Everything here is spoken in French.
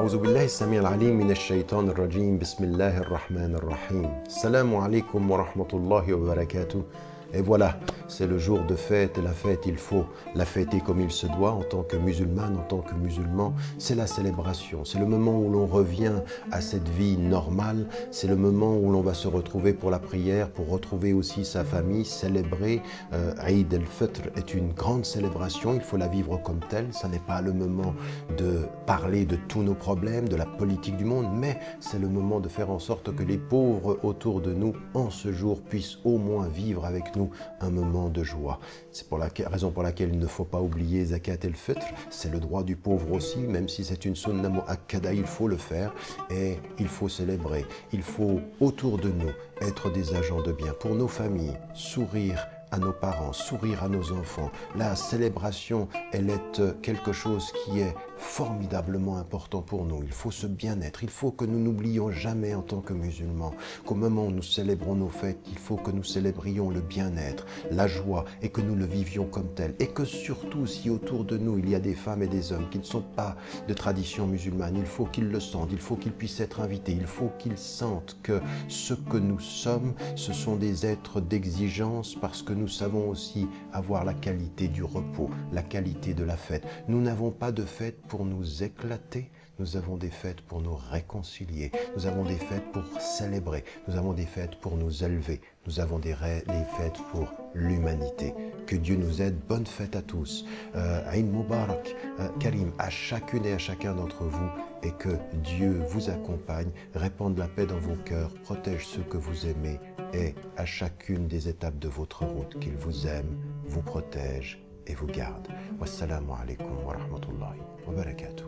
أعوذ بالله السميع العليم من الشيطان الرجيم. بسم الله الرحمن الرحيم. السلام عليكم ورحمة الله وبركاته. Et voilà, c'est le jour de fête. La fête, il faut la fêter comme il se doit en tant que musulmane, en tant que musulman. C'est la célébration. C'est le moment où l'on revient à cette vie normale. C'est le moment où l'on va se retrouver pour la prière, pour retrouver aussi sa famille, célébrer. Euh, Eid el-Fitr est une grande célébration. Il faut la vivre comme telle. Ce n'est pas le moment de parler de tous nos problèmes, de la politique du monde, mais c'est le moment de faire en sorte que les pauvres autour de nous, en ce jour, puissent au moins vivre avec nous un moment de joie. C'est pour la raison pour laquelle il ne faut pas oublier Zakat el-Fitr. C'est le droit du pauvre aussi, même si c'est une sunna mu'akkada, il faut le faire et il faut célébrer. Il faut autour de nous être des agents de bien pour nos familles, sourire à nos parents, sourire à nos enfants. La célébration, elle est quelque chose qui est formidablement important pour nous. Il faut ce bien-être. Il faut que nous n'oublions jamais en tant que musulmans qu'au moment où nous célébrons nos fêtes, il faut que nous célébrions le bien-être, la joie et que nous le vivions comme tel. Et que surtout, si autour de nous, il y a des femmes et des hommes qui ne sont pas de tradition musulmane, il faut qu'ils le sentent, il faut qu'ils puissent être invités, il faut qu'ils sentent que ce que nous sommes, ce sont des êtres d'exigence parce que nous savons aussi avoir la qualité du repos, la qualité de la fête. Nous n'avons pas de fête pour nous éclater, nous avons des fêtes pour nous réconcilier, nous avons des fêtes pour célébrer, nous avons des fêtes pour nous élever, nous avons des, fêtes pour l'humanité. Que Dieu nous aide. Bonne fête à tous. Euh, Aïn Mubarak, euh, Karim, à chacune et à chacun d'entre vous et que Dieu vous accompagne, répande la paix dans vos cœurs, protège ceux que vous aimez et à chacune des étapes de votre route, qu'il vous aime, vous protège et vous garde. Wassalamu alaikum wa rahmatullahi wa barakatuh.